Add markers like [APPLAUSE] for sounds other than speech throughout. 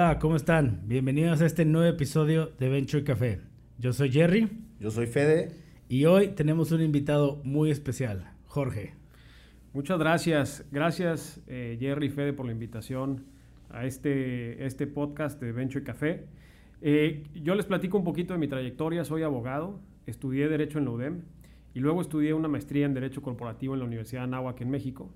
Hola, ¿cómo están? Bienvenidos a este nuevo episodio de Venture Café. Yo soy Jerry. Yo soy Fede. Y hoy tenemos un invitado muy especial, Jorge. Muchas gracias. Gracias, eh, Jerry y Fede, por la invitación a este, este podcast de Venture Café. Eh, yo les platico un poquito de mi trayectoria. Soy abogado, estudié Derecho en la UDEM y luego estudié una maestría en Derecho Corporativo en la Universidad de Anáhuac en México.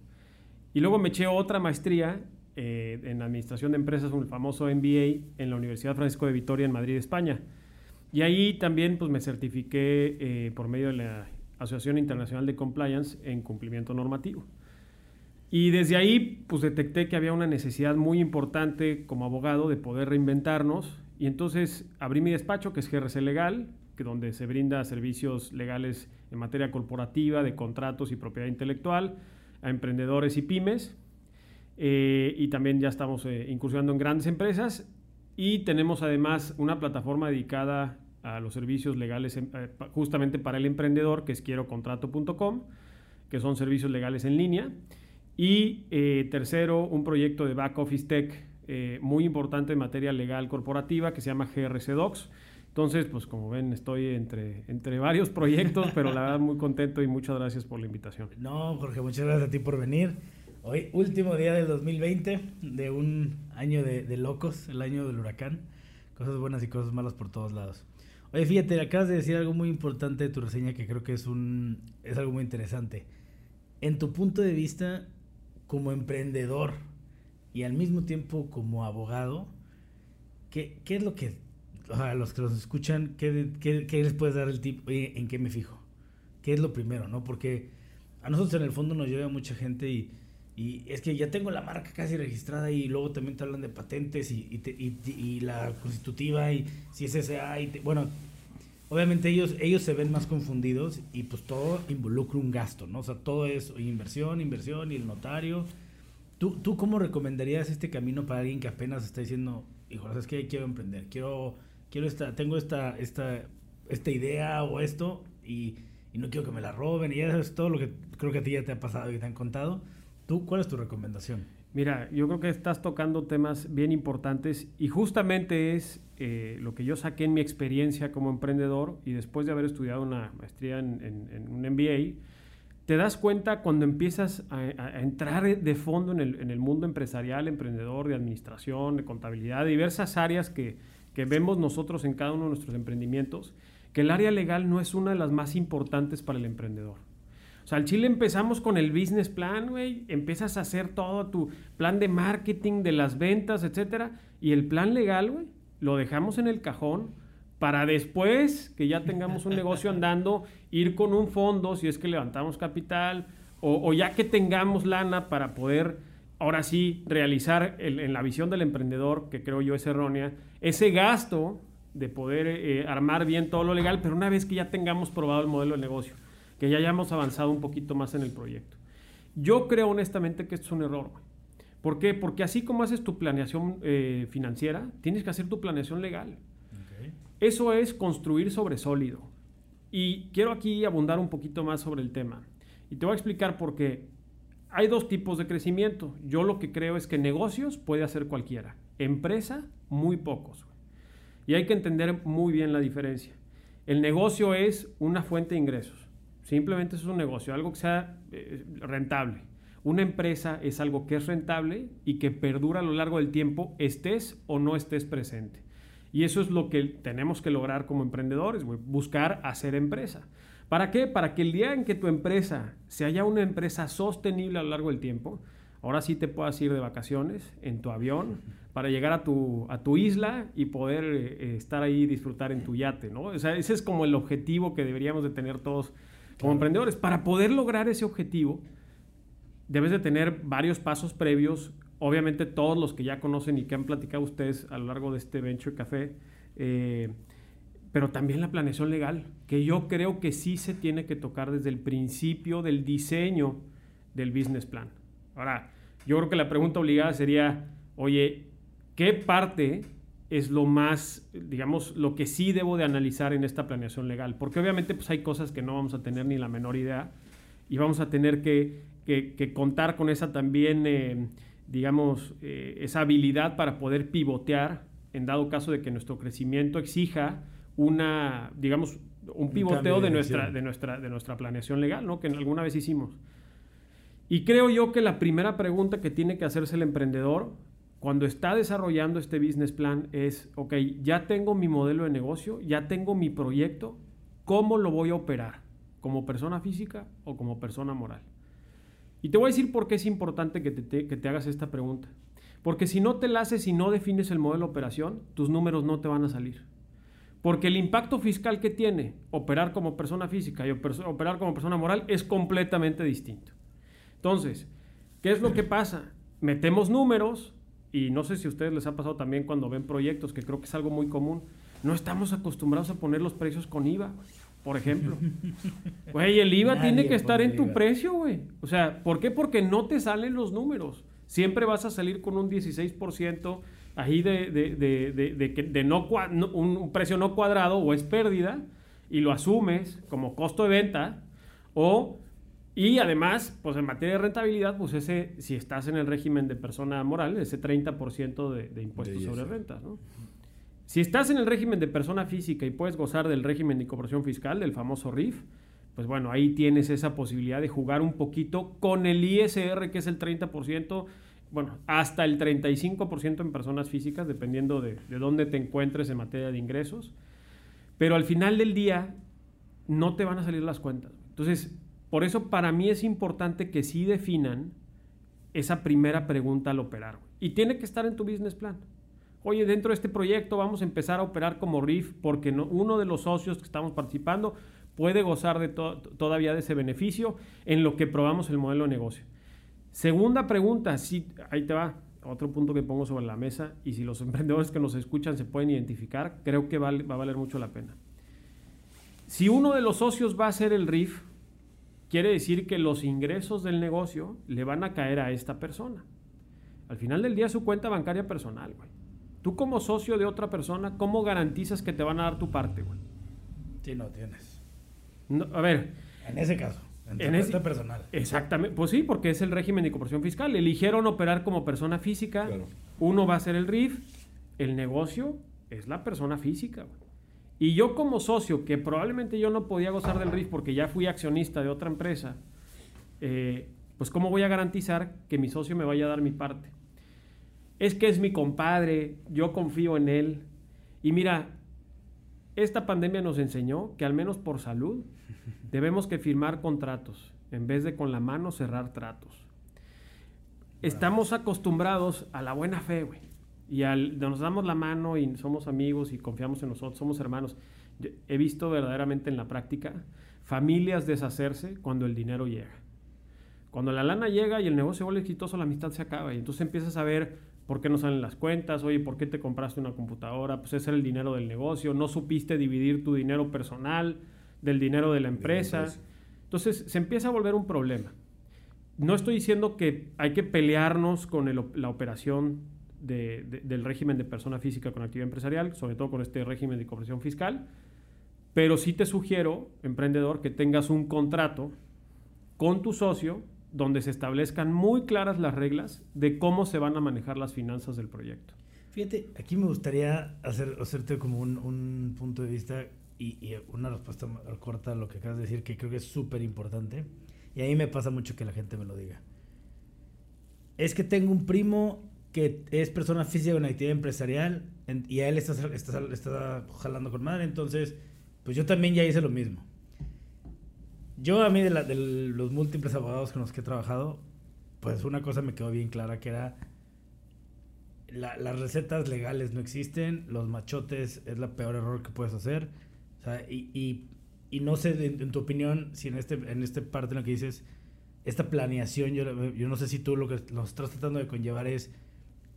Y luego me eché otra maestría eh, en Administración de Empresas, un famoso MBA en la Universidad Francisco de Vitoria en Madrid, España. Y ahí también pues, me certifiqué eh, por medio de la Asociación Internacional de Compliance en cumplimiento normativo. Y desde ahí pues detecté que había una necesidad muy importante como abogado de poder reinventarnos y entonces abrí mi despacho que es GRC Legal, que donde se brinda servicios legales en materia corporativa, de contratos y propiedad intelectual a emprendedores y pymes. Eh, y también ya estamos eh, incursionando en grandes empresas y tenemos además una plataforma dedicada a los servicios legales eh, justamente para el emprendedor, que es quierocontrato.com, que son servicios legales en línea. Y tercero, un proyecto de back office tech muy importante en materia legal corporativa que se llama GRC Docs. Entonces, pues como ven, estoy entre, entre varios proyectos, pero la verdad muy contento y muchas gracias por la invitación. No, Jorge, muchas gracias a ti por venir. Hoy, último día del 2020, de un año de, locos, el año del huracán. Cosas buenas y cosas malas por todos lados. Oye, fíjate, acabas de decir algo muy importante de tu reseña que creo que es, un, es algo muy interesante. En tu punto de vista, como emprendedor y al mismo tiempo como abogado, ¿qué, qué es lo que, a los que los escuchan, ¿qué, qué, qué les puedes dar el tip? ¿en qué me fijo? ¿Qué es lo primero, no? Porque a nosotros en el fondo nos llega mucha gente y y es que ya tengo la marca casi registrada y luego también te hablan de patentes y, y, y, la constitutiva y si es SA y bueno, obviamente ellos, ellos se ven más confundidos y pues todo involucra un gasto, ¿no? O sea, todo es inversión, inversión y el notario. ¿Tú, ¿Tú cómo recomendarías este camino para alguien que apenas está diciendo, hijo, es que quiero emprender, quiero, quiero esta, tengo esta, esta, esta idea o esto y, y no quiero que me la roben y eso es todo lo que creo que a ti ya te ha pasado y te han contado cuál es tu recomendación? Mira, yo creo que estás tocando temas bien importantes y justamente es eh, lo que yo saqué en mi experiencia como emprendedor y después de haber estudiado una maestría en, un MBA, te das cuenta cuando empiezas a, entrar de fondo en el, mundo empresarial, emprendedor, de administración, de contabilidad, de diversas áreas que, que vemos nosotros en cada uno de nuestros emprendimientos, que el área legal no es una de las más importantes para el emprendedor. O sea, al Chile empezamos con el business plan, güey. Empiezas a hacer todo tu plan de marketing, de las ventas, etcétera. Y el plan legal, güey, lo dejamos en el cajón para después que ya tengamos un negocio [LAUGHS] andando, ir con un fondo si es que levantamos capital o, ya que tengamos lana para poder, ahora sí, realizar en la visión del emprendedor, que creo yo es errónea, ese gasto de poder eh, armar bien todo lo legal, pero una vez que ya tengamos probado el modelo de negocio que ya hayamos avanzado un poquito más en el proyecto. Yo creo honestamente que esto es un error. ¿Por qué? Porque así como haces tu planeación eh, financiera, tienes que hacer tu planeación legal. Eso es construir sobre sólido. Y quiero aquí abundar un poquito más sobre el tema. Y te voy a explicar por qué. Hay dos tipos de crecimiento. Yo lo que creo es que negocios puede hacer cualquiera. Empresa, muy pocos. Y hay que entender muy bien la diferencia. El negocio es una fuente de ingresos. Simplemente es un negocio, algo que sea eh, rentable. Una empresa es algo que es rentable y que perdura a lo largo del tiempo, estés o no estés presente. Y eso es lo que tenemos que lograr como emprendedores, buscar hacer empresa. ¿Para qué? Para que el día en que tu empresa se haya una empresa sostenible a lo largo del tiempo, ahora sí te puedas ir de vacaciones en tu avión para llegar a tu, a tu isla y poder eh, estar ahí y disfrutar en tu yate, ¿no? O sea, ese es como el objetivo que deberíamos de tener todos como emprendedores. Para poder lograr ese objetivo, debes de tener varios pasos previos. Obviamente todos los que ya conocen y que han platicado ustedes a lo largo de este Venture Café, eh, pero también la planeación legal, que yo creo que sí se tiene que tocar desde el principio del diseño del business plan. Ahora, yo creo que la pregunta obligada sería, oye, ¿qué parte es lo más, digamos, lo que sí debo de analizar en esta planeación legal. Porque obviamente pues hay cosas que no vamos a tener ni la menor idea y vamos a tener que, que, contar con esa también, eh, digamos, eh, esa habilidad para poder pivotear en dado caso de que nuestro crecimiento exija una, digamos, un pivoteo de, nuestra, de, nuestra, de nuestra planeación legal, ¿no? Que alguna vez hicimos. Y creo yo que la primera pregunta que tiene que hacerse el emprendedor cuando está desarrollando este business plan es, ok, ya tengo mi modelo de negocio, ya tengo mi proyecto, ¿cómo lo voy a operar? ¿Como persona física o como persona moral? Y te voy a decir por qué es importante que te, que te hagas esta pregunta. Porque si no te la haces y no defines el modelo de operación, tus números no te van a salir. Porque el impacto fiscal que tiene operar como persona física y operar como persona moral es completamente distinto. Entonces, ¿qué es lo que pasa? Metemos números y no sé si a ustedes les ha pasado también cuando ven proyectos, que creo que es algo muy común. No estamos acostumbrados a poner los precios con IVA, por ejemplo. [LAUGHS] Güey, el IVA tiene que estar en tu precio, güey. O sea, ¿por qué? Porque no te salen los números. Siempre vas a salir con un 16% ahí de, de, de, de no, un precio no cuadrado o es pérdida y lo asumes como costo de venta o y además, pues en materia de rentabilidad, pues ese, si estás en el régimen de persona moral, ese 30% de, de impuestos sobre rentas, ¿no? Si estás en el régimen de persona física y puedes gozar del régimen de incorporación fiscal, del famoso RIF, pues bueno, ahí tienes esa posibilidad de jugar un poquito con el ISR, que es el 30%, bueno, hasta el 35% en personas físicas, dependiendo de, de dónde te encuentres en materia de ingresos. Pero al final del día, no te van a salir las cuentas. Entonces, por eso para mí es importante que sí definan esa primera pregunta al operar. Y tiene que estar en tu business plan. Oye, dentro de este proyecto vamos a empezar a operar como RIF porque uno de los socios que estamos participando puede gozar todavía de ese beneficio en lo que probamos el modelo de negocio. Segunda pregunta, sí, ahí te va, otro punto que pongo sobre la mesa y si los [LAUGHS] emprendedores que nos escuchan se pueden identificar, creo que va a valer mucho la pena. Si uno de los socios va a ser el RIF, quiere decir que los ingresos del negocio le van a caer a esta persona. Al final del día es su cuenta bancaria personal, güey. Tú como socio de otra persona, ¿cómo garantizas que te van a dar tu parte, güey? Sí, no tienes. a ver. En ese caso. En, este personal. Exactamente. Pues sí, porque es el régimen de incorporación fiscal. Eligieron operar como persona física. Uno va a ser el RIF. El negocio es la persona física. Y yo como socio, que probablemente yo no podía gozar del RIF porque ya fui accionista de otra empresa, eh, pues ¿cómo voy a garantizar que mi socio me vaya a dar mi parte? Es que es mi compadre, yo confío en él. Y mira, esta pandemia nos enseñó que al menos por salud debemos que firmar contratos en vez de con la mano cerrar tratos. Estamos acostumbrados a la buena fe, güey. Y al, nos damos la mano y somos amigos y confiamos en nosotros, somos hermanos. he visto verdaderamente en la práctica familias deshacerse cuando el dinero llega. Cuando la lana llega y el negocio vuelve exitoso, la amistad se acaba. Y entonces empiezas a ver por qué no salen las cuentas, oye, ¿por qué te compraste una computadora? Pues ese era el dinero del negocio, no supiste dividir tu dinero personal del dinero de la empresa. Entonces se empieza a volver un problema. No estoy diciendo que hay que pelearnos con la operación del régimen de persona física con actividad empresarial, sobre todo con este régimen de incorporación fiscal, pero sí te sugiero, emprendedor, que tengas un contrato con tu socio donde se establezcan muy claras las reglas de cómo se van a manejar las finanzas del proyecto. Fíjate, aquí me gustaría hacer, hacerte como un, un punto de vista y, una respuesta corta a lo que acabas de decir, que creo que es súper importante. Y a mí me pasa mucho que la gente me lo diga. Es que tengo un primo que es persona física con actividad empresarial y a él está, está, está, jalando con madre, entonces, pues yo también ya hice lo mismo. Yo a mí de, de los múltiples abogados con los que he trabajado, pues una cosa me quedó bien clara que era las recetas legales no existen, los machotes es la peor error que puedes hacer o sea, y, y, y no sé, en, tu opinión, si en este, en este parte en lo que dices, esta planeación, yo, yo no sé si tú lo que lo estás tratando de conllevar es,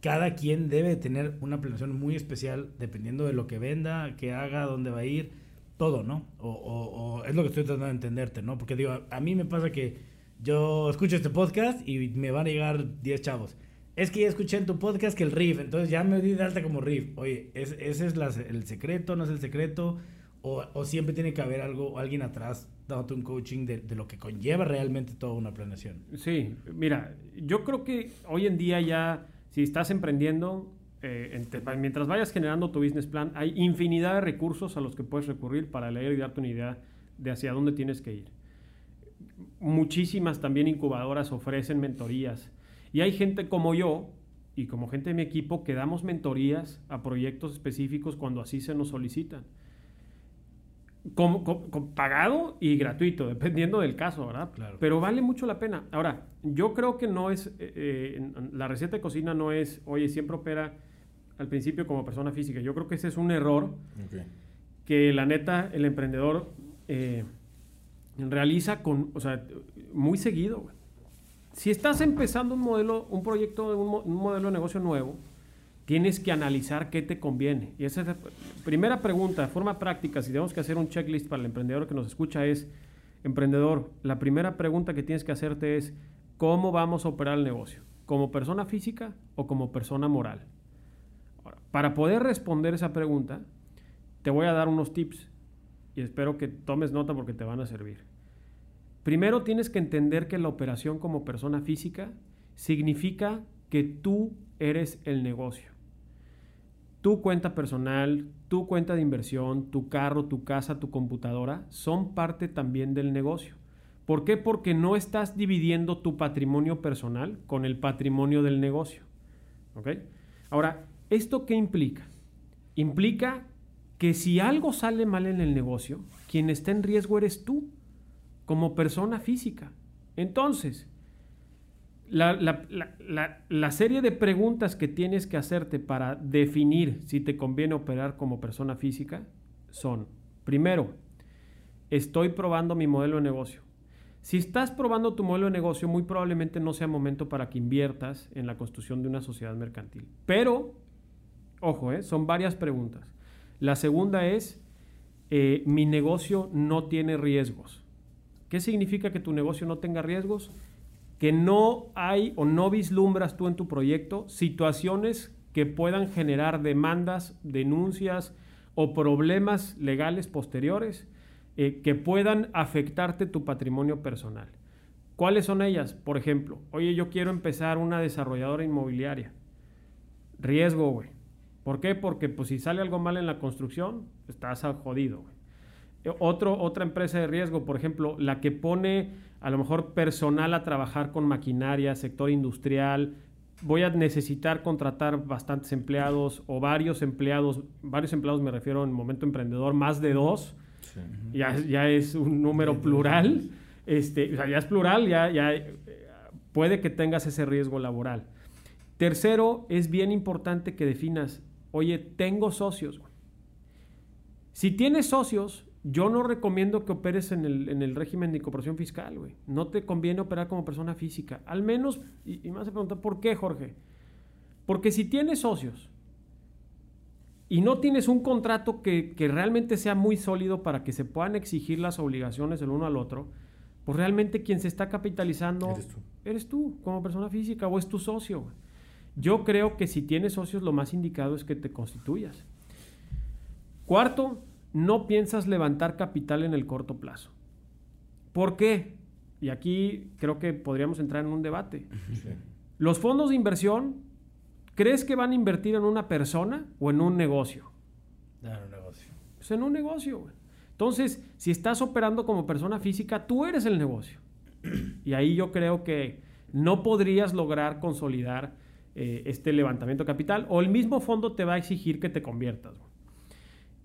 cada quien debe tener una planeación muy especial dependiendo de lo que venda, qué haga, dónde va a ir, todo, ¿no? O, o, es lo que estoy tratando de entenderte, ¿no? Porque digo, a, mí me pasa que yo escucho este podcast y me van a llegar 10 chavos. Es que ya escuché en tu podcast que el riff, entonces ya me di de alta como riff. Oye, ¿ese es el secreto? ¿No es el secreto? o, siempre tiene que haber algo, alguien atrás dándote un coaching de, de, lo que conlleva realmente toda una planeación. Sí, mira, yo creo que hoy en día ya, si estás emprendiendo, eh, mientras vayas generando tu business plan, hay infinidad de recursos a los que puedes recurrir para leer y darte una idea de hacia dónde tienes que ir. Muchísimas también incubadoras ofrecen mentorías. Y hay gente como yo y como gente de mi equipo que damos mentorías a proyectos específicos cuando así se nos solicitan. Con, pagado y gratuito, dependiendo del caso, ¿verdad? Claro. Pero vale mucho la pena. Ahora, yo creo que no es, eh, eh, la receta de cocina no es, oye, siempre opera al principio como persona física. Yo creo que ese es un error que la neta, el emprendedor eh, realiza con, o sea, muy seguido. Si estás empezando un modelo, un proyecto, un, un modelo de negocio nuevo, tienes que analizar qué te conviene. Y esa es la primera pregunta, de forma práctica, si tenemos que hacer un checklist para el emprendedor que nos escucha es, emprendedor, la primera pregunta que tienes que hacerte es, ¿cómo vamos a operar el negocio? ¿Como persona física o como persona moral? para poder responder esa pregunta, te voy a dar unos tips y espero que tomes nota porque te van a servir. Primero tienes que entender que la operación como persona física significa que tú eres el negocio tu cuenta personal, tu cuenta de inversión, tu carro, tu casa, tu computadora, son parte también del negocio. ¿Por qué? Porque no estás dividiendo tu patrimonio personal con el patrimonio del negocio. ¿Ok? Ahora, ¿esto qué implica? Implica que si algo sale mal en el negocio, quien está en riesgo eres tú, como persona física. Entonces, la, serie de preguntas que tienes que hacerte para definir si te conviene operar como persona física son, primero, estoy probando mi modelo de negocio. Si estás probando tu modelo de negocio, muy probablemente no sea momento para que inviertas en la construcción de una sociedad mercantil. Pero, ojo, ¿eh? son varias preguntas. La segunda es, eh, mi negocio no tiene riesgos. ¿Qué significa que tu negocio no tenga riesgos? Que no hay o no vislumbras tú en tu proyecto situaciones que puedan generar demandas, denuncias o problemas legales posteriores eh, que puedan afectarte tu patrimonio personal. ¿Cuáles son ellas? Por ejemplo, oye, yo quiero empezar una desarrolladora inmobiliaria. Riesgo, güey. ¿Por qué? Porque pues, si sale algo mal en la construcción, estás jodido, güey. Eh, otro, otra empresa de riesgo, por ejemplo, la que pone a lo mejor personal a trabajar con maquinaria, sector industrial, voy a necesitar contratar bastantes empleados o varios empleados, varios empleados me refiero en momento emprendedor, más de dos, ya, ya, es un número plural, este, o sea, ya es plural, ya, ya eh, puede que tengas ese riesgo laboral. Tercero, es bien importante que definas, oye, tengo socios. Si tienes socios, yo no recomiendo que operes en el, régimen de incorporación fiscal, güey. No te conviene operar como persona física. Al menos, y, me vas a preguntar, ¿por qué, Jorge? Porque si tienes socios y no tienes un contrato que, realmente sea muy sólido para que se puedan exigir las obligaciones el uno al otro, pues realmente quien se está capitalizando eres tú, eres tú como persona física o es tu socio. Yo creo que si tienes socios lo más indicado es que te constituyas. Cuarto, no piensas levantar capital en el corto plazo. ¿Por qué? Y aquí creo que podríamos entrar en un debate. Los fondos de inversión, ¿crees que van a invertir en una persona o en un negocio? En un negocio. Pues en un negocio. Entonces, si estás operando como persona física, tú eres el negocio. Y ahí yo creo que no podrías lograr consolidar eh, este levantamiento de capital o el mismo fondo te va a exigir que te conviertas.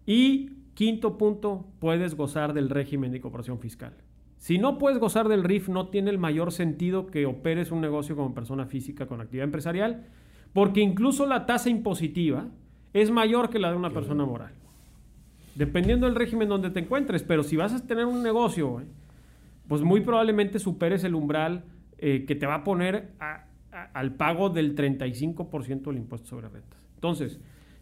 Y Quinto punto, puedes gozar del régimen de incorporación fiscal. Si no puedes gozar del RIF, no tiene el mayor sentido que operes un negocio como persona física con actividad empresarial, porque incluso la tasa impositiva es mayor que la de una persona moral. Dependiendo del régimen donde te encuentres, pero si vas a tener un negocio, pues muy probablemente superes el umbral eh, que te va a poner al pago del 35% del impuesto sobre rentas. Entonces,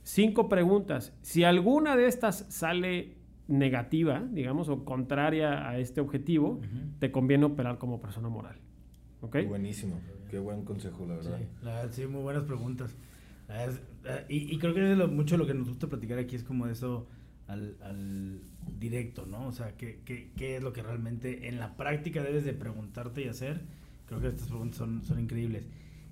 Cinco preguntas. Si alguna de estas sale negativa, digamos, o contraria a este objetivo, te conviene operar como persona moral. ¿Ok? Buenísimo. Qué buen consejo, la verdad. Sí, muy buenas preguntas. y, creo que es mucho lo que nos gusta platicar aquí es como eso, al, al directo, ¿no? O sea, ¿qué, ¿qué, qué, es lo que realmente en la práctica debes de preguntarte y hacer? Creo que estas preguntas son, son increíbles.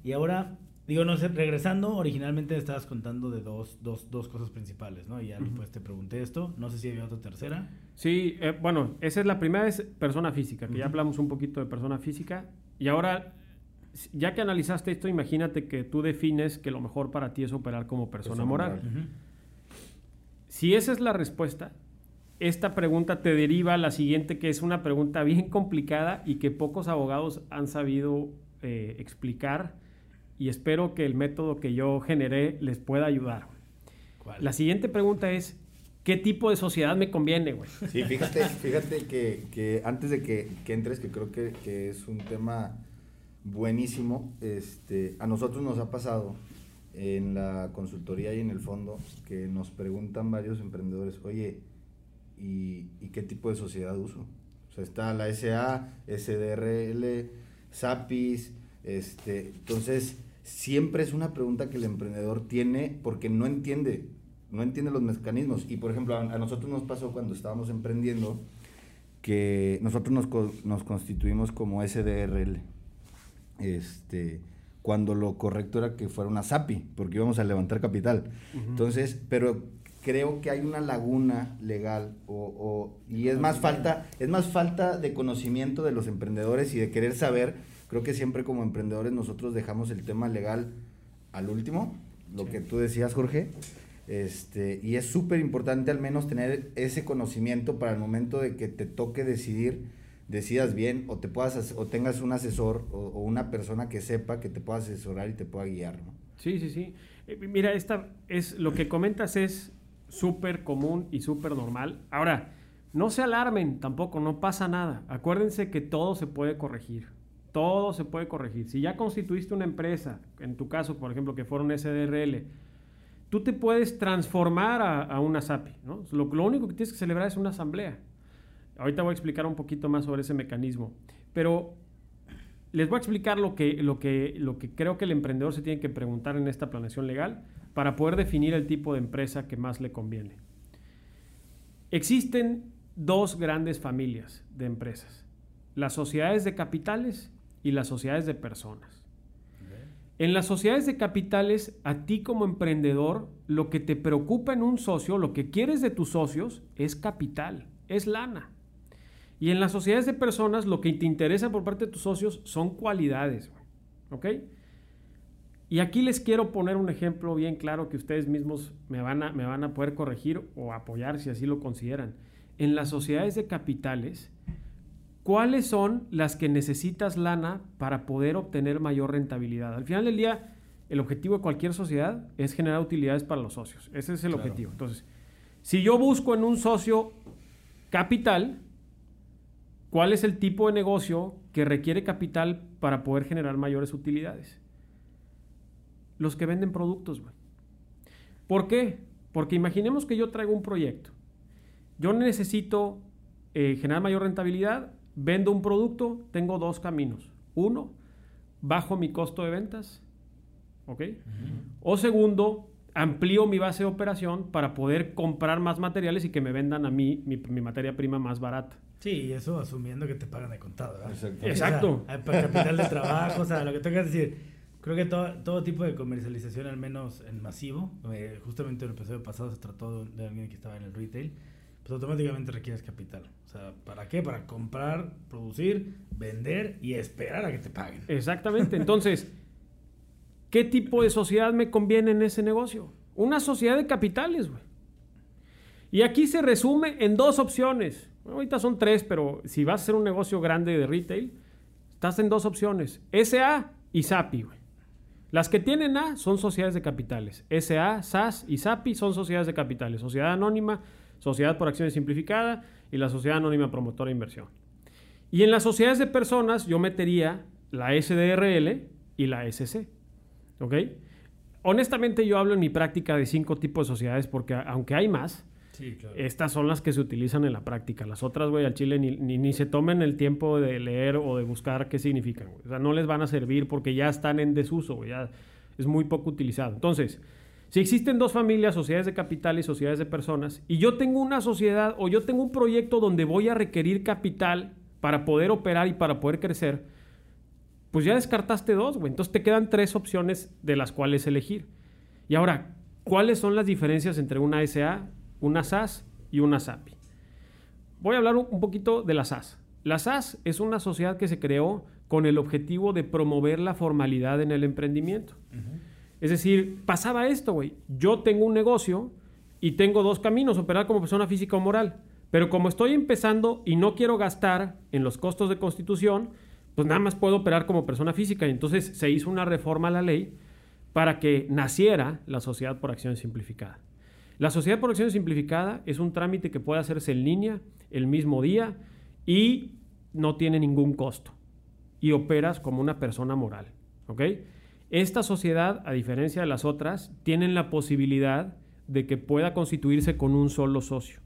Y ahora, digo, no sé, regresando, originalmente estabas contando de dos, dos, dos cosas principales, ¿no? Y ya después te pregunté esto, no sé si había otra tercera. Sí, eh, bueno, esa es la primera, es persona física, que ya hablamos un poquito de persona física. Y ahora, ya que analizaste esto, imagínate que tú defines que lo mejor para ti es operar como persona, Persona moral. Si esa es la respuesta, esta pregunta te deriva a la siguiente, que es una pregunta bien complicada y que pocos abogados han sabido eh, explicar y espero que el método que yo generé les pueda ayudar. ¿Cuál? La siguiente pregunta es, ¿qué tipo de sociedad me conviene, güey? Sí, fíjate, fíjate que, que antes de que, que entres, que creo que, que es un tema buenísimo, este, a nosotros nos ha pasado en la consultoría y en el fondo que nos preguntan varios emprendedores, oye, ¿y, y qué tipo de sociedad uso? O sea, está la SA, SDRL, SAPIS, este, entonces siempre es una pregunta que el emprendedor tiene porque no entiende, no entiende los mecanismos. Y por ejemplo, a, a nosotros nos pasó cuando estábamos emprendiendo que nosotros nos, nos constituimos como SDRL. Este, cuando lo correcto era que fuera una SAPI, porque íbamos a levantar capital. Entonces, pero creo que hay una laguna legal o, o- y es más falta es más falta de conocimiento de los emprendedores y de querer saber creo que siempre como emprendedores nosotros dejamos el tema legal al último lo Sí. que tú decías Jorge este y es súper importante al menos tener ese conocimiento para el momento de que te toque decidir decidas bien o te puedas as- o tengas un asesor o, o una persona que sepa que te pueda asesorar y te pueda guiar ¿no? Sí, sí, sí. Eh, mira, esta es lo que comentas es súper común y súper normal. Ahora, no se alarmen tampoco, no pasa nada. Acuérdense que todo se puede corregir. Todo se puede corregir. Si ya constituiste una empresa, en tu caso, por ejemplo, que fuera un SDRL, tú te puedes transformar a, una SAPI. ¿no? Lo, lo único que tienes que celebrar es una asamblea. Ahorita voy a explicar un poquito más sobre ese mecanismo. Pero les voy a explicar lo, que, lo que creo que el emprendedor se tiene que preguntar en esta planeación legal para poder definir el tipo de empresa que más le conviene. Existen dos grandes familias de empresas, las sociedades de capitales y las sociedades de personas. En las sociedades de capitales, a ti como emprendedor, lo que te preocupa en un socio, lo que quieres de tus socios, es capital, es lana. Y en las sociedades de personas, lo que te interesa por parte de tus socios son cualidades. ¿Ok? Y aquí les quiero poner un ejemplo bien claro que ustedes mismos me van, a, me van a poder corregir o apoyar si así lo consideran. En las sociedades de capitales, ¿cuáles son las que necesitas lana para poder obtener mayor rentabilidad? Al final del día, el objetivo de cualquier sociedad es generar utilidades para los socios. Ese es el Claro. objetivo. Entonces, si yo busco en un socio capital, ¿cuál es el tipo de negocio que requiere capital para poder generar mayores utilidades? Los que venden productos, güey. ¿Por qué? Porque imaginemos que yo traigo un proyecto. Yo necesito eh, generar mayor rentabilidad, vendo un producto, tengo dos caminos. Uno, bajo mi costo de ventas, ¿ok? O segundo, amplío mi base de operación para poder comprar más materiales y que me vendan a mí mi, mi materia prima más barata. Sí, y eso asumiendo que te pagan de contado, ¿verdad? Exacto. Exacto. O sea, hay pa- capital de [LAUGHS] trabajo, o sea, lo que tengo que decir. Creo que todo, todo tipo de comercialización, al menos en masivo, eh, justamente en el episodio pasado se trató de, de alguien que estaba en el retail, pues automáticamente requieres capital. O sea, ¿para qué? Para comprar, producir, vender y esperar a que te paguen. Exactamente. Entonces, ¿qué tipo de sociedad me conviene en ese negocio? Una sociedad de capitales, güey. Y aquí se resume en dos opciones. Ahorita son tres, pero si vas a hacer un negocio grande de retail, estás en dos opciones. SA y SAPI, güey. Las que tienen A son sociedades de capitales. SA, SAS y SAPI son sociedades de capitales. Sociedad anónima, sociedad por acciones simplificada y la sociedad anónima promotora de inversión. Y en las sociedades de personas yo metería la SDRL y la SC. ¿Ok? Honestamente yo hablo en mi práctica de cinco tipos de sociedades porque aunque hay más, Sí, claro. estas son las que se utilizan en la práctica. Las otras, güey, al chile ni, ni, ni se tomen el tiempo de leer o de buscar qué significan. O sea, no les van a servir porque ya están en desuso, güey. Ya es muy poco utilizado. Entonces, Si existen dos familias, sociedades de capital y sociedades de personas, y yo tengo una sociedad o yo tengo un proyecto donde voy a requerir capital para poder operar y para poder crecer, pues ya descartaste dos, güey. Entonces te quedan tres opciones de las cuales elegir. Y ahora, ¿cuáles son las diferencias entre una SA, una SAS y una SAPI? Voy a hablar un poquito de la SAS. La SAS es una sociedad que se creó con el objetivo de promover la formalidad en el emprendimiento. Es decir, pasaba esto, güey. Yo tengo un negocio y tengo dos caminos, operar como persona física o moral. Pero como estoy empezando y no quiero gastar en los costos de constitución, pues nada más puedo operar como persona física. Y entonces se hizo una reforma a la ley para que naciera la sociedad por acción simplificada. La sociedad por acción simplificada es un trámite que puede hacerse en línea el mismo día y no tiene ningún costo. Y operas como una persona moral. ¿Ok? Esta sociedad, a diferencia de las otras, tiene la posibilidad de que pueda constituirse con un solo socio.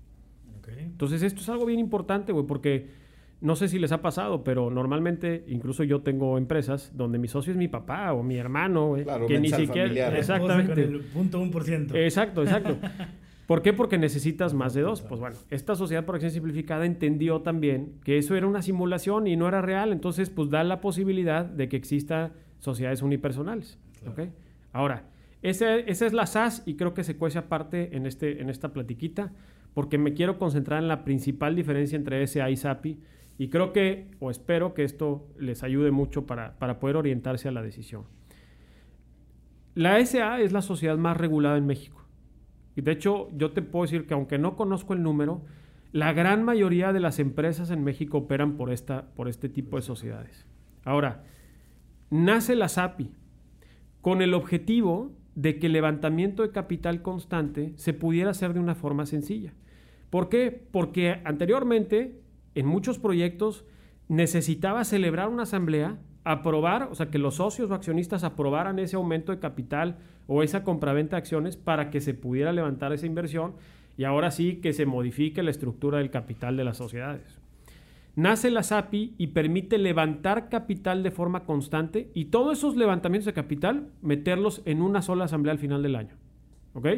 Entonces, esto es algo bien importante, güey, porque no sé si les ha pasado, pero normalmente, incluso yo tengo empresas donde mi socio es mi papá o mi hermano, güey, que ni siquiera. Exactamente. el punto Exacto, exacto. [LAUGHS] ¿Por qué? Porque necesitas más de dos. Pues bueno, esta sociedad por acción simplificada entendió también que eso era una simulación y no era real, entonces pues da la posibilidad de que exista sociedades unipersonales. Ahora, esa, esa, es la SAS y creo que se cuece aparte en, este, en esta platiquita porque me quiero concentrar en la principal diferencia entre SA y SAPI y creo que, o espero que esto les ayude mucho para, para poder orientarse a la decisión. La SA es la sociedad más regulada en México. Y de hecho, yo te puedo decir que aunque no conozco el número, la gran mayoría de las empresas en México operan por, esta, por este tipo de sociedades. Ahora, nace la SAPI con el objetivo de que el levantamiento de capital constante se pudiera hacer de una forma sencilla. ¿Por qué? Porque anteriormente, en muchos proyectos, necesitaba celebrar una asamblea, aprobar, o sea, que los socios o accionistas aprobaran ese aumento de capital o esa compraventa de acciones para que se pudiera levantar esa inversión y ahora sí que se modifique la estructura del capital de las sociedades. Nace la SAPI y permite levantar capital de forma constante y todos esos levantamientos de capital meterlos en una sola asamblea al final del año. ¿Ok?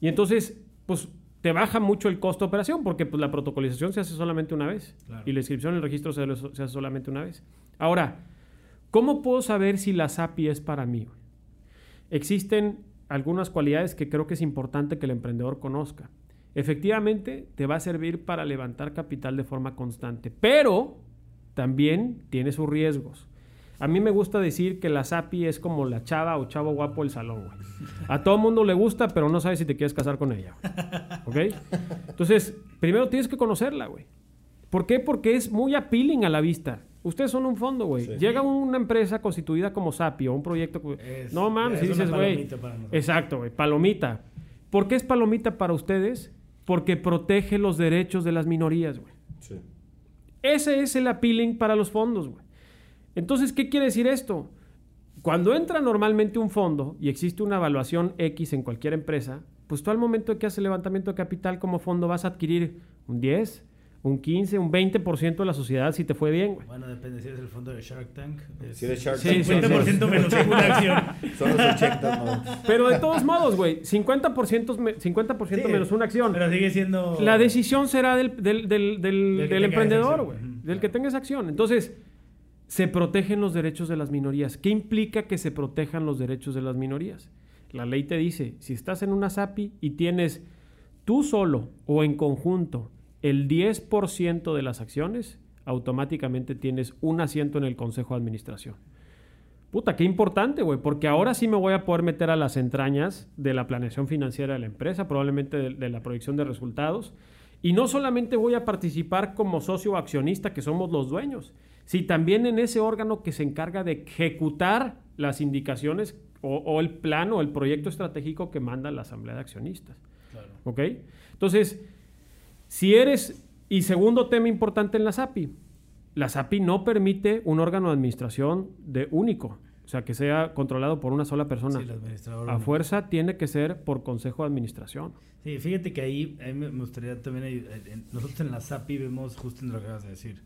Y entonces, pues te baja mucho el costo de operación porque pues, la protocolización se hace solamente una vez y la inscripción en el registro se, hace solamente una vez. Ahora, ¿cómo puedo saber si la SAPI es para mí? Existen algunas cualidades que creo que es importante que el emprendedor conozca. Efectivamente, te va a servir para levantar capital de forma constante, pero también tiene sus riesgos. A mí me gusta decir que la SAPI es como la chava o chavo guapo del salón, güey. A todo mundo le gusta, pero no sabes si te quieres casar con ella. ¿Ok? Entonces, primero tienes que conocerla, güey. ¿Por qué? Porque es muy appealing a la vista. Ustedes son un fondo, güey. Llega una empresa constituida como SAPI o un proyecto. no mames, si dices, güey. Exacto, güey. Palomita. ¿Por qué es palomita para ustedes? Porque protege los derechos de las minorías, güey. Sí. Ese es el appealing para los fondos, güey. Entonces, ¿qué quiere decir esto? Cuando entra normalmente un fondo y existe una evaluación X en cualquier empresa, pues tú al momento de que haces levantamiento de capital como fondo vas a adquirir un 10, un 15, un 20% de la sociedad si te fue bien, güey. Bueno, depende si eres el fondo de Shark Tank. Si eres Shark Tank. 50% menos una [LAUGHS] acción. Son los 80, Pero de todos modos, güey, 50%, 50 menos una acción. Pero sigue siendo... La decisión será del, del, del, del, emprendedor, güey. Del que tenga esa acción. Entonces, se protegen los derechos de las minorías. ¿Qué implica que se protejan los derechos de las minorías? La ley te dice, si estás en una SAPI y tienes tú solo o en conjunto el 10% de las acciones, automáticamente tienes un asiento en el Consejo de Administración. Puta, qué importante, güey, porque ahora sí me voy a poder meter a las entrañas de la planeación financiera de la empresa, probablemente de, la proyección de resultados. Y no solamente voy a participar como socio accionista, que somos los dueños, sino también en ese órgano que se encarga de ejecutar las indicaciones o, el plan o el proyecto estratégico que manda la Asamblea de Accionistas. Claro. ¿Ok? Entonces, si eres, y segundo tema importante en la SAPI, la SAPI no permite un órgano de administración de único, o sea, que sea controlado por una sola persona. a fuerza tiene que ser por consejo de administración. Sí, fíjate que ahí, me gustaría también, nosotros en la SAPI vemos justo en lo que acabas de decir,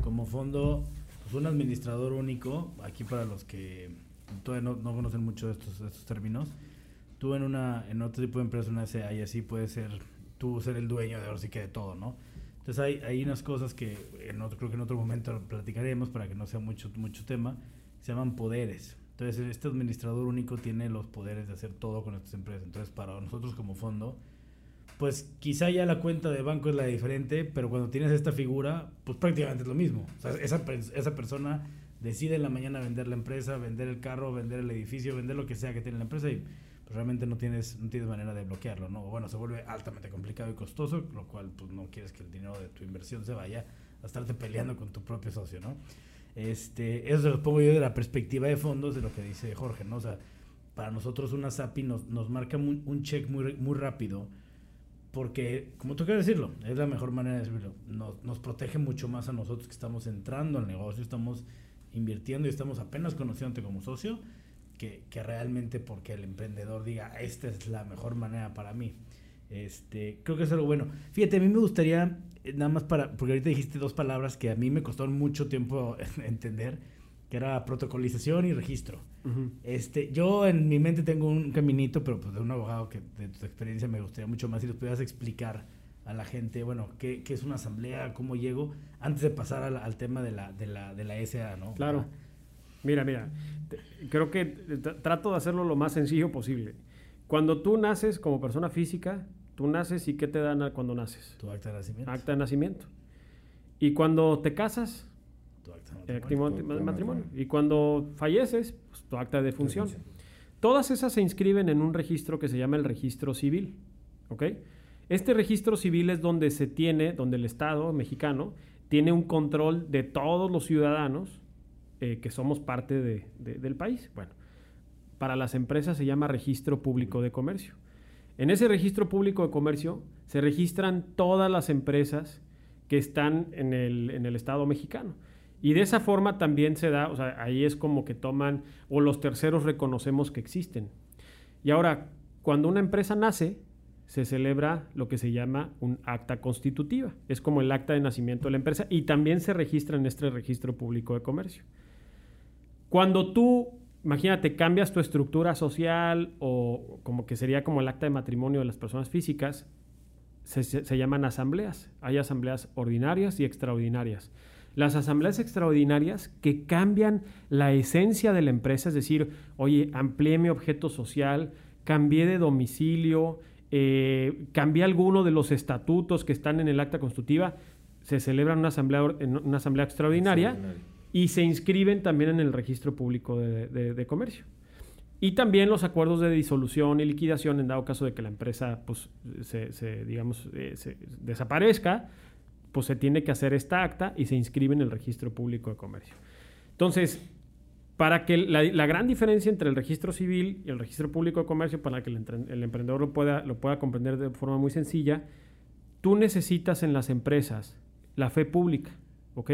como fondo, pues un administrador único, aquí para los que todavía no, conocen mucho estos, estos términos, tú en una en otro tipo de empresa, una SA y así puedes ser tú ser el dueño de ahora sí que de todo, ¿no? Entonces hay, hay unas cosas que en otro, creo que en otro momento platicaremos para que no sea mucho, mucho tema, se llaman poderes. Entonces este administrador único tiene los poderes de hacer todo con estas empresas. Entonces para nosotros como fondo, pues quizá ya la cuenta de banco es la diferente, pero cuando tienes esta figura, pues prácticamente es lo mismo. O sea, esa, esa persona decide en la mañana vender la empresa, vender el carro, vender el edificio, vender lo que sea que tiene la empresa y pues realmente no tienes, no tienes manera de bloquearlo, ¿no? Bueno, se vuelve altamente complicado y costoso, lo cual pues no quieres que el dinero de tu inversión se vaya a estarte peleando con tu propio socio, ¿no? Este, eso se lo pongo yo de la perspectiva de fondos de lo que dice Jorge, ¿no? O sea, para nosotros una SAPI nos, nos marca un check muy, muy rápido porque, como tú quieres decirlo, es la mejor manera de decirlo, nos, nos protege mucho más a nosotros que estamos entrando al negocio, estamos invirtiendo y estamos apenas conociéndote como socio, que, que, realmente porque el emprendedor diga, esta es la mejor manera para mí. Este, creo que es algo bueno. Fíjate, a mí me gustaría, eh, nada más para, porque ahorita dijiste dos palabras que a mí me costó mucho tiempo [LAUGHS] entender, que era protocolización y registro. este, yo en mi mente tengo un caminito, pero pues de un abogado que de tu experiencia me gustaría mucho más si los pudieras explicar a la gente, bueno, qué, qué es una asamblea, cómo llego, antes de pasar al, al tema de la, de, la, de la SA, ¿no? Claro. Mira, mira, creo que trato de hacerlo lo más sencillo posible. Cuando tú naces como persona física, tú naces y ¿qué te dan cuando naces? Tu acta de nacimiento. Acta de nacimiento. Y cuando te casas, tu acta de matrimonio. Y cuando falleces, pues, tu acta de defunción. Todas esas se inscriben en un registro que se llama el registro civil. ¿Ok? Este registro civil es donde se tiene, donde el Estado mexicano tiene un control de todos los ciudadanos eh, que somos parte del país. Bueno, para las empresas se llama registro público de comercio. En ese registro público de comercio se registran todas las empresas que están en el, en el Estado mexicano. Y de esa forma también se da, o sea, ahí es como que toman, o los terceros reconocemos que existen. Y ahora, cuando una empresa nace, se celebra lo que se llama un acta constitutiva. Es como el acta de nacimiento de la empresa y también se registra en este registro público de comercio. Cuando tú, imagínate, cambias tu estructura social o como que sería como el acta de matrimonio de las personas físicas, se, llaman asambleas. Hay asambleas ordinarias y extraordinarias. Las asambleas extraordinarias que cambian la esencia de la empresa, es decir, oye, amplié mi objeto social, cambié de domicilio, eh, cambié alguno de los estatutos que están en el acta constitutiva, se celebra una asamblea, una asamblea extraordinaria y se inscriben también en el registro público de, comercio. Y también los acuerdos de disolución y liquidación en dado caso de que la empresa pues, se, digamos, eh, desaparezca, pues se tiene que hacer esta acta y se inscribe en el registro público de comercio. Entonces, para que la, gran diferencia entre el registro civil y el registro público de comercio, para que el, emprendedor lo pueda, lo pueda comprender de forma muy sencilla, tú necesitas en las empresas la fe pública, ¿ok?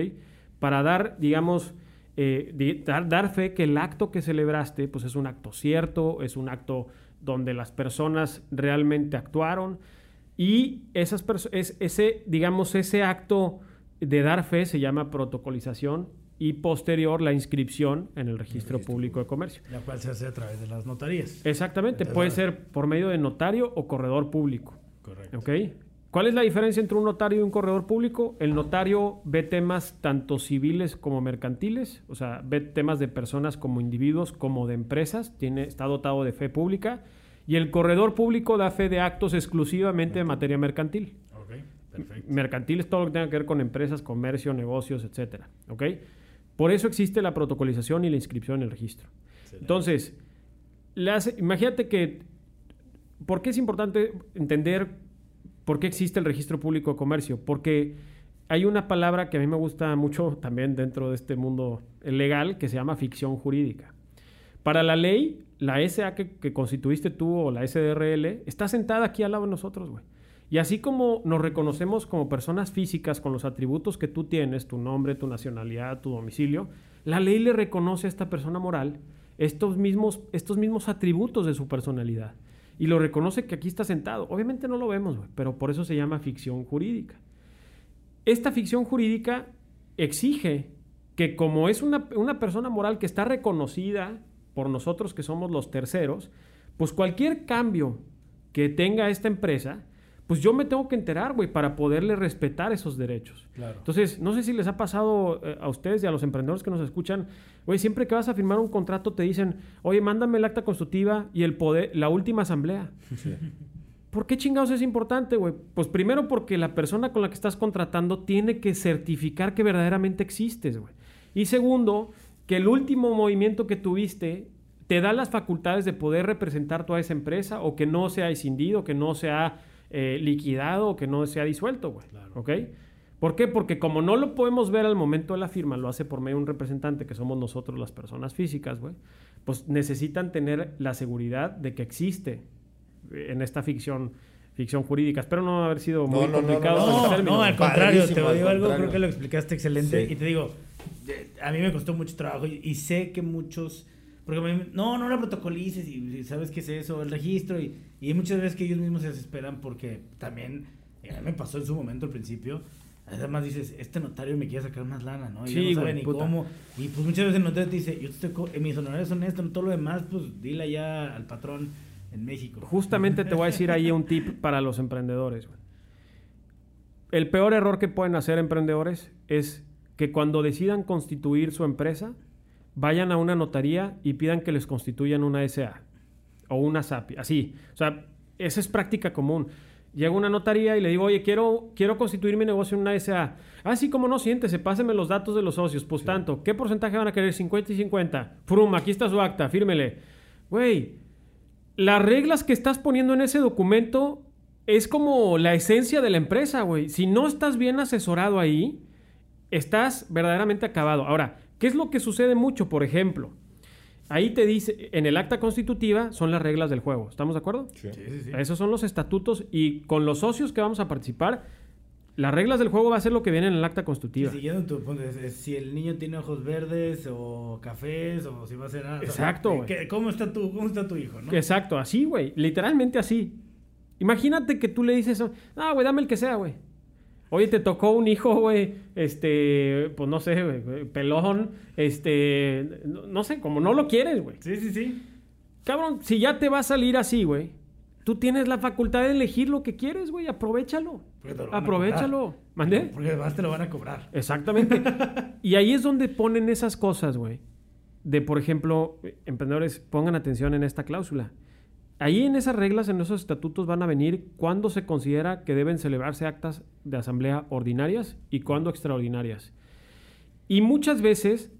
Para dar, digamos, eh, dar, fe que el acto que celebraste, pues es un acto cierto, es un acto donde las personas realmente actuaron y esas es, ese, digamos, ese acto de dar fe se llama protocolización y posterior la inscripción en el registro, público de comercio. La cual se hace a través de las notarías. Exactamente, puede ser por medio de notario o corredor público. Correcto. ¿Ok? ¿Cuál es la diferencia entre un notario y un corredor público? El notario ve temas tanto civiles como mercantiles, o sea, ve temas de personas como individuos, como de empresas, tiene, está dotado de fe pública, y el corredor público da fe de actos exclusivamente de materia mercantil. Perfecto. Mercantil es todo lo que tenga que ver con empresas, comercio, negocios, etcétera. ¿Ok? Por eso existe la protocolización y la inscripción en el registro. Entonces, imagínate que, ¿por qué es importante entender por qué existe el registro público de comercio? Porque hay una palabra que a mí me gusta mucho también dentro de este mundo legal que se llama ficción jurídica. Para la ley, la SA que, que constituiste tú o la SDRL está sentada aquí al lado de nosotros, güey. Y así como nos reconocemos como personas físicas con los atributos que tú tienes, tu nombre, tu nacionalidad, tu domicilio, la ley le reconoce a esta persona moral estos mismos, estos mismos atributos de su personalidad. Y lo reconoce que aquí está sentado. Obviamente no lo vemos, pero por eso se llama ficción jurídica. Esta ficción jurídica exige que como es una, una persona moral que está reconocida por nosotros que somos los terceros, Pues cualquier cambio que tenga esta empresa, pues yo me tengo que enterar, güey, para poderle respetar esos derechos. Claro. Entonces, no sé si les ha pasado eh, a ustedes y a los emprendedores que nos escuchan, güey, siempre que vas a firmar un contrato te dicen, oye, mándame el acta constitutiva y el poder, la última asamblea. ¿Por qué chingados es importante, güey? Pues primero porque la persona con la que estás contratando tiene que certificar que verdaderamente existes, güey. Y segundo, que el último movimiento que tuviste te da las facultades de poder representar toda esa empresa o que no se ha escindido, que no se ha eh, liquidado o que no se ha disuelto, güey. ¿Ok? ¿Por qué? Porque como no lo podemos ver al momento de la firma, lo hace por medio de un representante que somos nosotros las personas físicas, güey, pues necesitan tener la seguridad de que existe en esta ficción ficción jurídica. Espero no haber sido muy No, no, no, complicado. no, No, al contrario, te digo algo, contrario. creo que lo explicaste excelente. Sí. Y te digo, eh, a mí me costó mucho trabajo y, y sé que muchos, porque me- no, no la protocolices y, y sabes qué es eso, el registro y, y muchas veces que ellos mismos se desesperan porque también, eh, me pasó en su momento al principio, además dices, este notario me quiere sacar más lana, ¿no? Y Sí, no sabe güey, ni puta. cómo. Y pues muchas veces el notario te dice, yo te estoy, eh, mis honorarios son estos, todo lo demás, pues dile ya al patrón en México. Justamente te voy a decir ahí un tip para los emprendedores. El peor error que pueden hacer emprendedores es que cuando decidan constituir su empresa, vayan a una notaría y pidan que les constituyan una SA o una SAPI. Así. O sea, esa es práctica común. Llego a una notaría y le digo, oye, quiero, quiero constituir mi negocio en una SA. Ah, sí, como no, siéntese, páseme los datos de los socios. Pues tanto, ¿qué porcentaje van a querer? 50 y 50. Frum, aquí está su acta, fírmele. Güey, las reglas que estás poniendo en ese documento es como la esencia de la empresa, güey. Si no estás bien asesorado ahí, estás verdaderamente acabado. Ahora, ¿qué es lo que sucede mucho? Por ejemplo, ahí te dice, en el acta constitutiva son las reglas del juego. ¿Estamos de acuerdo? Sí. Sí, sí, sí. Esos son los estatutos y con los socios que vamos a participar, las reglas del juego va a ser lo que viene en el acta Y constitutiva. siguiendo tu punto, es- es si el niño tiene ojos verdes o cafés o si va a ser nada. Exacto, güey. ¿Cómo está tu, cómo está tu hijo, no? Exacto, así, güey. Literalmente así. Imagínate que tú le dices, ah, güey, dame el que sea, güey. Oye, te tocó un hijo, güey, este, pues no sé, güey, pelón, este, no, no sé, como no lo quieres, güey. Sí, sí, sí. Cabrón, si ya te va a salir así, güey, tú tienes la facultad de elegir lo que quieres, güey, aprovechalo. Aprovechalo. ¿Mandé? Porque además te lo van a cobrar. Exactamente. [LAUGHS] y ahí es donde ponen esas cosas, güey. De, por ejemplo, emprendedores, pongan atención en esta cláusula. Ahí en esas reglas, en esos estatutos van a venir cuándo se considera que deben celebrarse actas de asamblea ordinarias y cuándo extraordinarias. Y muchas veces,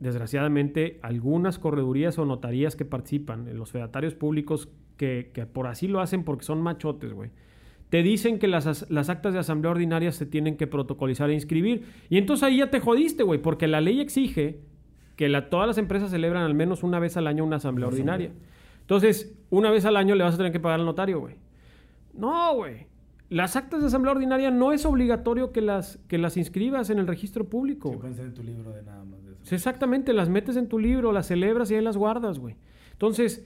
desgraciadamente, algunas corredurías o notarías que participan en los fedatarios públicos, que, que por así lo hacen porque son machotes, güey, te dicen que las, as- las actas de asamblea ordinaria se tienen que protocolizar e inscribir. Y entonces ahí ya te jodiste, güey, porque la ley exige que la- todas las empresas celebran al menos una vez al año una asamblea ordinaria. Entonces, una vez al año le vas a tener que pagar al notario, güey. No, güey. Las actas de asamblea ordinaria no es obligatorio que las, que las inscribas en el registro público. Pueden ser en tu libro de nada más de eso. Sí, exactamente, las metes en tu libro, las celebras y ahí las guardas, güey. Entonces,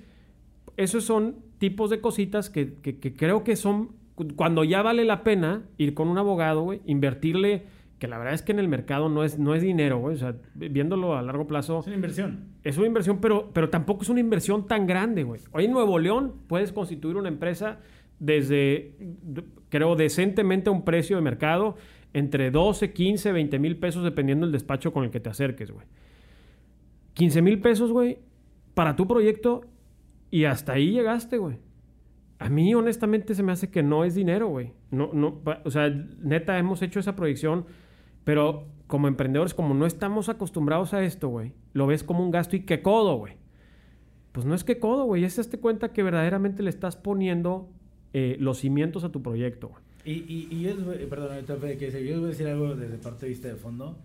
esos son tipos de cositas que, que- que creo que son cu- cuando ya vale la pena ir con un abogado, güey, invertirle, que la verdad es que en el mercado no es, no es dinero, güey. O sea, viéndolo a largo plazo, Es una inversión. es una inversión, pero, pero tampoco es una inversión tan grande, güey. Hoy en Nuevo León puedes constituir una empresa desde, creo, decentemente a un precio de mercado entre 12, 15, 20 mil pesos, dependiendo del despacho con el que te acerques, güey. 15 mil pesos, güey, para tu proyecto y hasta ahí llegaste, güey. A mí, honestamente, se me hace que no es dinero, güey. No, no, o sea, neta, hemos hecho esa proyección, pero como emprendedores, como no estamos acostumbrados a esto, güey, lo ves como un gasto y qué codo, güey. Pues no es que codo, güey, es darte cuenta que verdaderamente le estás poniendo eh, los cimientos a tu proyecto, güey. Y, y, y yo, perdón, que yo les voy a decir algo desde parte de vista de fondo.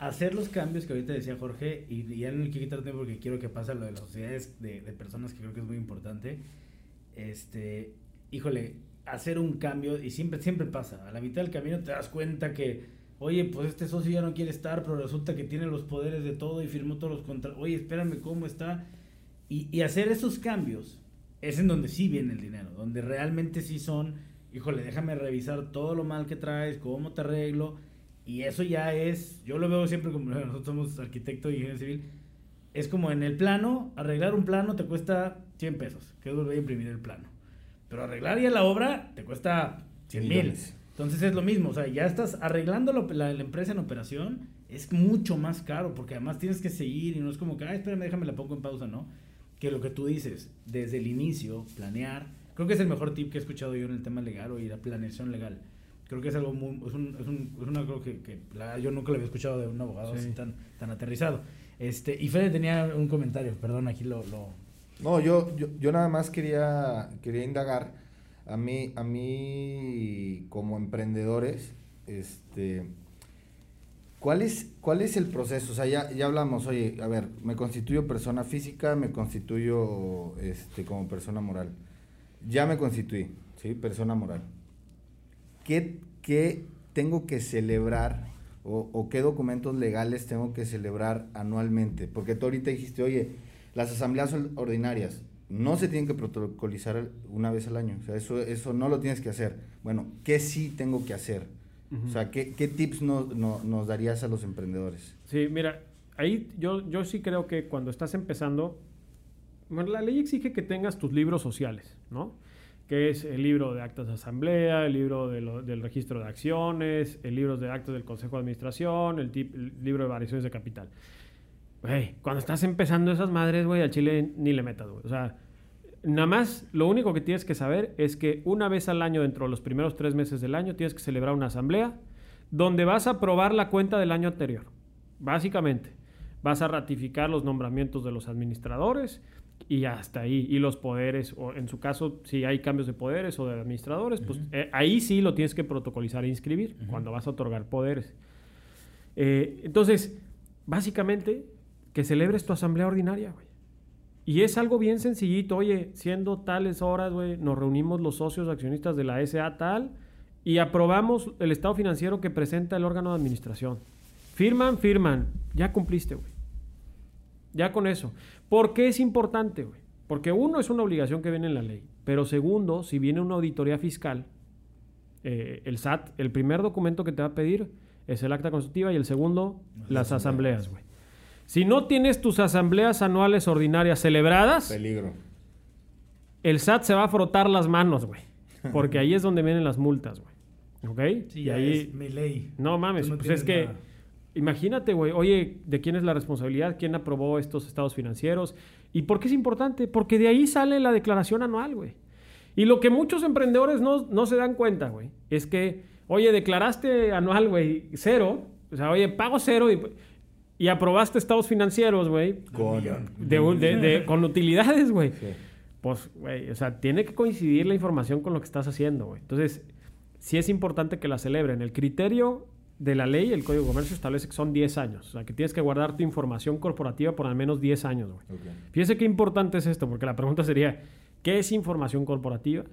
Hacer los cambios que ahorita decía Jorge, y, y ya no le quiero quitar tiempo porque quiero que pase lo de las sociedades de, de personas que creo que es muy importante. Este, híjole, hacer un cambio, y siempre, siempre pasa. A la mitad del camino te das cuenta que, oye, pues este socio ya no quiere estar, pero resulta que tiene los poderes de todo y firmó todos los contratos. Oye, espérame, ¿cómo está? Y, hacer esos cambios es en donde sí viene el dinero, donde realmente sí son, híjole, déjame revisar todo lo mal que traes, cómo te arreglo. Y eso ya es, yo lo veo siempre como [LAUGHS] nosotros somos arquitecto y ingeniero civil, es como en el plano, arreglar un plano te cuesta 100 pesos, que es volver a imprimir el plano. Pero arreglar ya la obra te cuesta 100 mil. Entonces es lo mismo, o sea, ya estás arreglando lo- la, la empresa en operación, es mucho más caro, porque además tienes que seguir y no es como que, ay, espérame, déjame la pongo en pausa, ¿no? Que lo que tú dices, desde el inicio, planear, creo que es el mejor tip que he escuchado yo en el tema legal o ir a planeación legal. Creo que es algo muy, es, un, es, un- es una cosa que, que la- yo nunca lo había escuchado de un abogado Sí. así tan, tan aterrizado. Este, y Fede tenía un comentario, perdón, aquí lo... lo No, yo, yo, yo nada más quería, quería indagar. A mí, a mí, como emprendedores, este, ¿cuál es, cuál es el proceso? O sea, ya, ya hablamos, oye, a ver, me constituyo persona física, me constituyo este, como persona moral. Ya me constituí, ¿sí? Persona moral. ¿Qué, qué tengo que celebrar o, o qué documentos legales tengo que celebrar anualmente? Porque tú ahorita dijiste, oye, las asambleas or- ordinarias no se tienen que protocolizar una vez al año. O sea, eso, eso no lo tienes que hacer. Bueno, ¿qué sí tengo que hacer? O sea, ¿qué, qué tips no- no- nos darías a los emprendedores? Sí, mira, ahí yo, yo sí creo que cuando estás empezando, bueno, la ley exige que tengas tus libros sociales, ¿no? Que es el libro de actas de asamblea, el libro de lo- del registro de acciones, el libro de actas del Consejo de Administración, el, tip- el libro de variaciones de capital. Güey, cuando estás empezando esas madres, güey, al chile ni le metas, güey. O sea, nada más lo único que tienes que saber es que una vez al año, dentro de los primeros tres meses del año, tienes que celebrar una asamblea donde vas a aprobar la cuenta del año anterior. Básicamente, vas a ratificar los nombramientos de los administradores y hasta ahí. Y los poderes, o en su caso, si hay cambios de poderes o de administradores, pues eh, ahí sí lo tienes que protocolizar e inscribir cuando vas a otorgar poderes. Eh, entonces, básicamente, que celebres tu asamblea ordinaria, güey. Y es algo bien sencillito, oye, siendo tales horas, güey, nos reunimos los socios accionistas de la SA tal y aprobamos el estado financiero que presenta el órgano de administración. Firman, firman. Ya cumpliste, güey. Ya con eso. ¿Por qué es importante, güey? Porque uno es una obligación que viene en la ley. Pero segundo, si viene una auditoría fiscal, eh, el SAT, el primer documento que te va a pedir es el acta constitutiva y el segundo, las asambleas, güey. Si no tienes tus asambleas anuales ordinarias celebradas, Peligro. el SAT se va a frotar las manos, güey. [LAUGHS] Porque ahí es donde vienen las multas, güey. ¿Ok? sí, y ahí... es mi ley. No mames, no pues es que... nada. Imagínate, güey, oye, ¿de quién es la responsabilidad? ¿Quién aprobó estos estados financieros? ¿Y por qué es importante? Porque de ahí sale la declaración anual, güey. Y lo que muchos emprendedores no, no se dan cuenta, güey, es que, oye, declaraste anual, güey, cero. O sea, oye, pago cero y, y aprobaste estados financieros, güey, Con, de, un- de- de- con utilidades, güey. Sí. Pues, güey, o sea, tiene que coincidir la información con lo que estás haciendo, güey. Entonces, sí es importante que la celebren. El criterio de la ley, el Código de Comercio establece que son 10 años. O sea, que tienes que guardar tu información corporativa por al menos 10 años, güey. Ok. Fíjese qué importante es esto, porque la pregunta sería, ¿qué es información corporativa?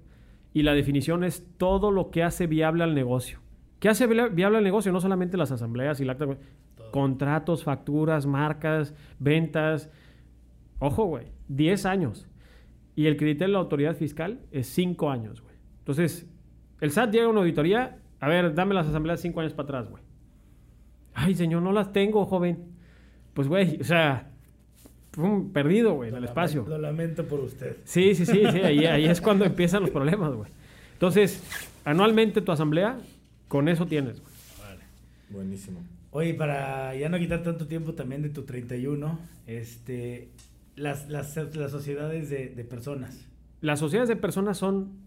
Y la definición es todo lo que hace viable al negocio. ¿Qué hace via- viable al negocio? No solamente las asambleas y la acta, contratos, facturas, marcas, ventas. Ojo, güey, 10 años. Y el criterio de la autoridad fiscal es 5 años, güey. Entonces, el SAT llega a una auditoría, a ver, dame las asambleas 5 años para atrás, güey. Ay, señor, no las tengo, joven. Pues, güey, o sea, pum, perdido, güey, en el espacio. Lo lamento por usted. Sí, sí, sí, sí, ahí, ahí es cuando empiezan los problemas, güey. Entonces, anualmente tu asamblea, con eso tienes, güey. Vale. Buenísimo. Oye, para ya no quitar tanto tiempo también de tu 31, este, las, las, las sociedades de, de personas. Las sociedades de personas son,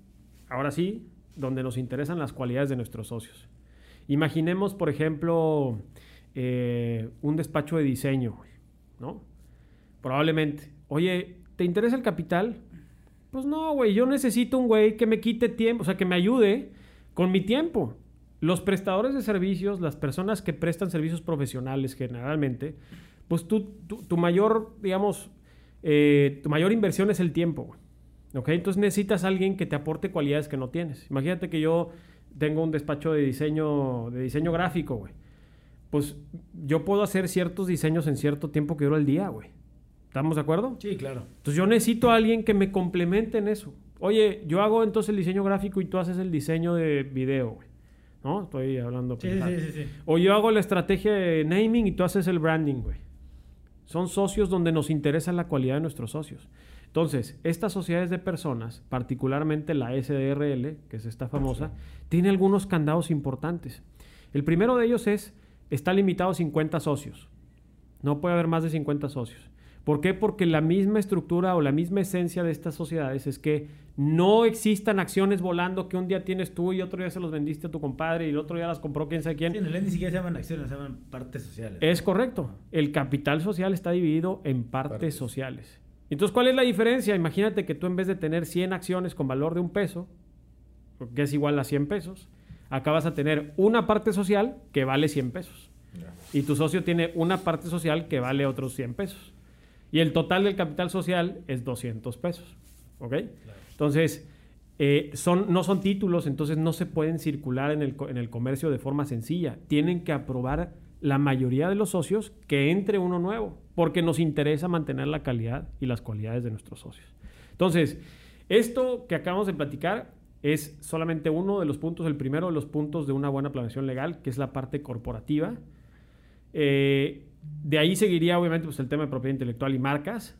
ahora sí, donde nos interesan las cualidades de nuestros socios. Imaginemos, por ejemplo, eh, un despacho de diseño, ¿no? Probablemente. Oye, ¿te interesa el capital? Pues no, güey, yo necesito un güey que me quite tiempo, o sea, que me ayude con mi tiempo. Los prestadores de servicios, las personas que prestan servicios profesionales generalmente, pues tú, tu, tu mayor, digamos, eh, tu mayor inversión es el tiempo, güey. ¿Ok? Entonces necesitas a alguien que te aporte cualidades que no tienes. Imagínate que yo tengo un despacho de diseño, de diseño gráfico, güey. Pues yo puedo hacer ciertos diseños en cierto tiempo que dura el día, güey. ¿Estamos de acuerdo? Sí, claro. Entonces yo necesito a alguien que me complemente en eso. Oye, yo hago entonces el diseño gráfico y tú haces el diseño de video, güey. ¿No? Estoy hablando. Sí, sí, sí, sí. O yo hago la estrategia de naming y tú haces el branding, güey. Son socios donde nos interesa la cualidad de nuestros socios. Entonces, estas sociedades de personas, particularmente la SDRL, que es esta famosa, tiene algunos candados importantes. El primero de ellos es, está limitado a 50 socios. No puede haber más de 50 socios. ¿Por qué? Porque la misma estructura o la misma esencia de estas sociedades es que no existan acciones volando que un día tienes tú y otro día se los vendiste a tu compadre y el otro día las compró quién sabe quién. Sí, en el ni siquiera se llaman acciones, se llaman partes sociales. Es correcto. El capital social está dividido en partes, partes, sociales. Entonces, ¿cuál es la diferencia? Imagínate que tú en vez de tener 100 acciones con valor de un peso, que es igual a 100 pesos, acabas a tener una parte social que vale 100 pesos. Y tu socio tiene una parte social que vale otros 100 pesos. Y el total del capital social es 200 pesos. ¿Ok? Entonces, eh, son, no son títulos, entonces no se pueden circular en el, en el comercio de forma sencilla. Tienen que aprobar la mayoría de los socios que entre uno nuevo, porque nos interesa mantener la calidad y las cualidades de nuestros socios. Entonces, esto que acabamos de platicar es solamente uno de los puntos, el primero de los puntos de una buena planeación legal, que es la parte corporativa. Eh, de ahí seguiría, obviamente, pues el tema de propiedad intelectual y marcas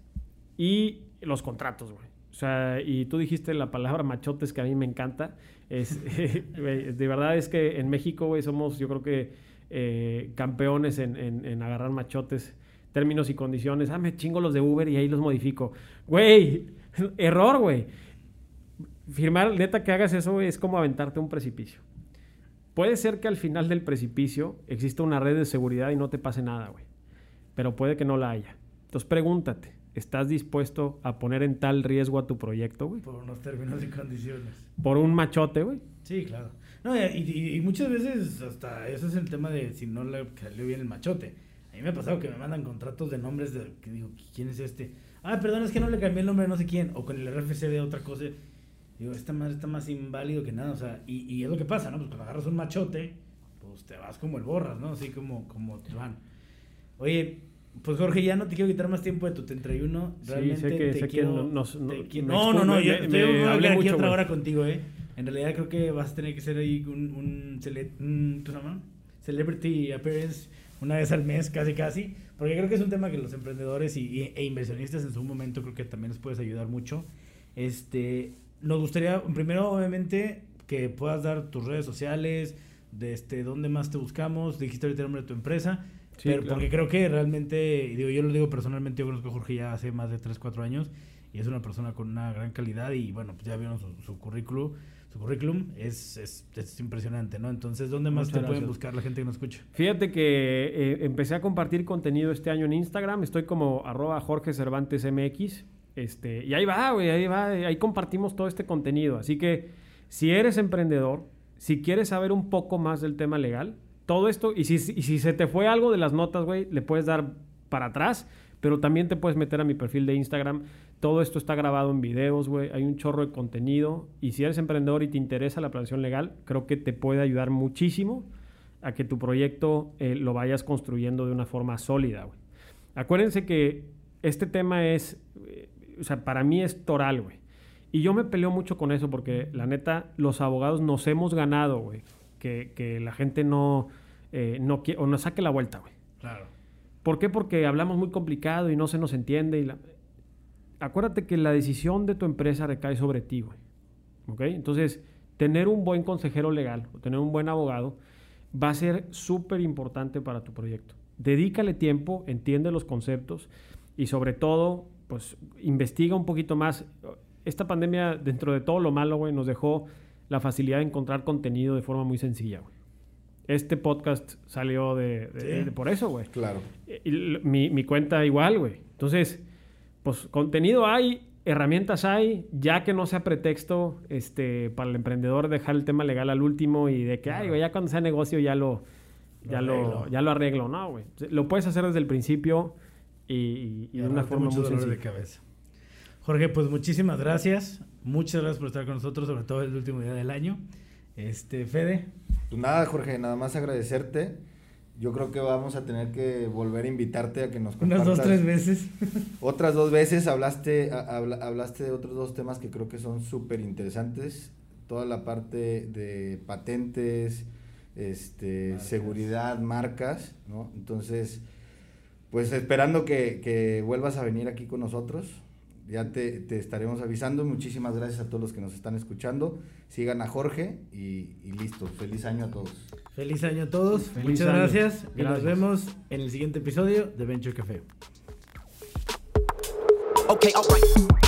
y los contratos, güey. O sea, y tú dijiste la palabra machotes que a mí me encanta. Es, [LAUGHS] de verdad es que en México, güey, somos, yo creo que eh, campeones en, en, agarrar machotes, términos y condiciones. Ah, me chingo los de Uber y ahí los modifico. Güey, [LAUGHS] error, güey. Firmar, neta, que hagas eso, güey, es como aventarte un precipicio. Puede ser que al final del precipicio exista una red de seguridad y no te pase nada, güey pero puede que no la haya. Entonces pregúntate, ¿estás dispuesto a poner en tal riesgo a tu proyecto, güey? Por unos términos y condiciones. Por un machote, güey. Sí, claro. No, y, muchas veces hasta eso es el tema de si no le salió bien el machote. A mí me ha pasado que me mandan contratos de nombres de que digo, ¿quién es este? Ah, perdón, es que no le cambié el nombre no sé quién. O con el RFC de otra cosa. Digo, esta madre está más inválido que nada. O sea, y, y es lo que pasa, ¿no? Pues cuando agarras un machote, pues te vas como el borras, ¿no? Así como, como te van. Oye, pues Jorge, ya no te quiero quitar más tiempo de tu 31. Realmente sí, sé que, te quiero, no, no, no, yo estoy hablé aquí otra hora contigo, ¿eh? En realidad creo que vas a tener que ser ahí un, un, un, celebrity appearance una vez al mes, casi casi, porque creo que es un tema que los emprendedores y, e inversionistas en su momento creo que también les puedes ayudar mucho. Este, nos gustaría, primero, obviamente, que puedas dar tus redes sociales, de este, dónde más te buscamos, dijiste ahorita el nombre de tu empresa, pero porque creo que realmente, digo, yo lo digo personalmente, yo conozco a Jorge ya hace más de 3, 4 años y es una persona con una gran calidad y bueno, pues ya vieron su, currículum, su currículum es, es, impresionante, ¿no? Entonces, ¿dónde más te pueden buscar la gente que nos escucha? Fíjate que eh, empecé a compartir contenido este año en Instagram, estoy como arroba Jorge Cervantes MX, este, y ahí va, güey, ahí va, ahí compartimos todo este contenido, así que si eres emprendedor, si quieres saber un poco más del tema legal, todo esto, y si, se te fue algo de las notas, güey, le puedes dar para atrás, pero también te puedes meter a mi perfil de Instagram. Todo esto está grabado en videos, güey. Hay un chorro de contenido. Y si eres emprendedor y te interesa la planeación legal, creo que te puede ayudar muchísimo a que tu proyecto eh, lo vayas construyendo de una forma sólida, güey. Acuérdense que este tema es, eh, o sea, para mí es toral, güey. Y yo me peleo mucho con eso porque, la neta, los abogados nos hemos ganado, güey que, la gente no, eh, no quiere, o nos saque la vuelta, güey. Claro. ¿Por qué? Porque hablamos muy complicado y no se nos entiende. Y Acuérdate que la decisión de tu empresa recae sobre ti, güey. ¿Ok? Entonces, tener un buen consejero legal o tener un buen abogado va a ser súper importante para tu proyecto. Dedícale tiempo, entiende los conceptos y sobre todo, pues investiga un poquito más. Esta pandemia, dentro de todo lo malo, güey, nos dejó la facilidad de encontrar contenido de forma muy sencilla, güey. Este podcast salió de, por eso, güey. Claro. Y, mi, mi cuenta igual, güey. Entonces, pues contenido hay, herramientas hay, ya que no sea pretexto este, para el emprendedor dejar el tema legal al último y de que, ay, güey, ya cuando sea negocio ya lo, ya lo, ya lo arreglo. No, güey. Lo puedes hacer desde el principio y, de una forma muy sencilla. De cabeza. Jorge, pues muchísimas gracias. Muchas gracias por estar con nosotros, sobre todo el último día del año. Este, Fede. Pues nada, Jorge, nada más agradecerte. Yo creo que vamos a tener que volver a invitarte a que nos compartas. Unas dos, tres veces. [LAUGHS] Otras dos veces hablaste, hablaste de otros dos temas que creo que son súper interesantes. Toda la parte de patentes, este, seguridad, marcas, ¿no? Entonces, pues esperando que, que vuelvas a venir aquí con nosotros. Ya te, te, estaremos avisando. Muchísimas gracias a todos los que nos están escuchando. Sigan a Jorge y, y listo. Feliz año a todos. Feliz año a todos. Feliz Muchas año. gracias. Y nos vemos en el siguiente episodio de Venture Café. Okay, alright.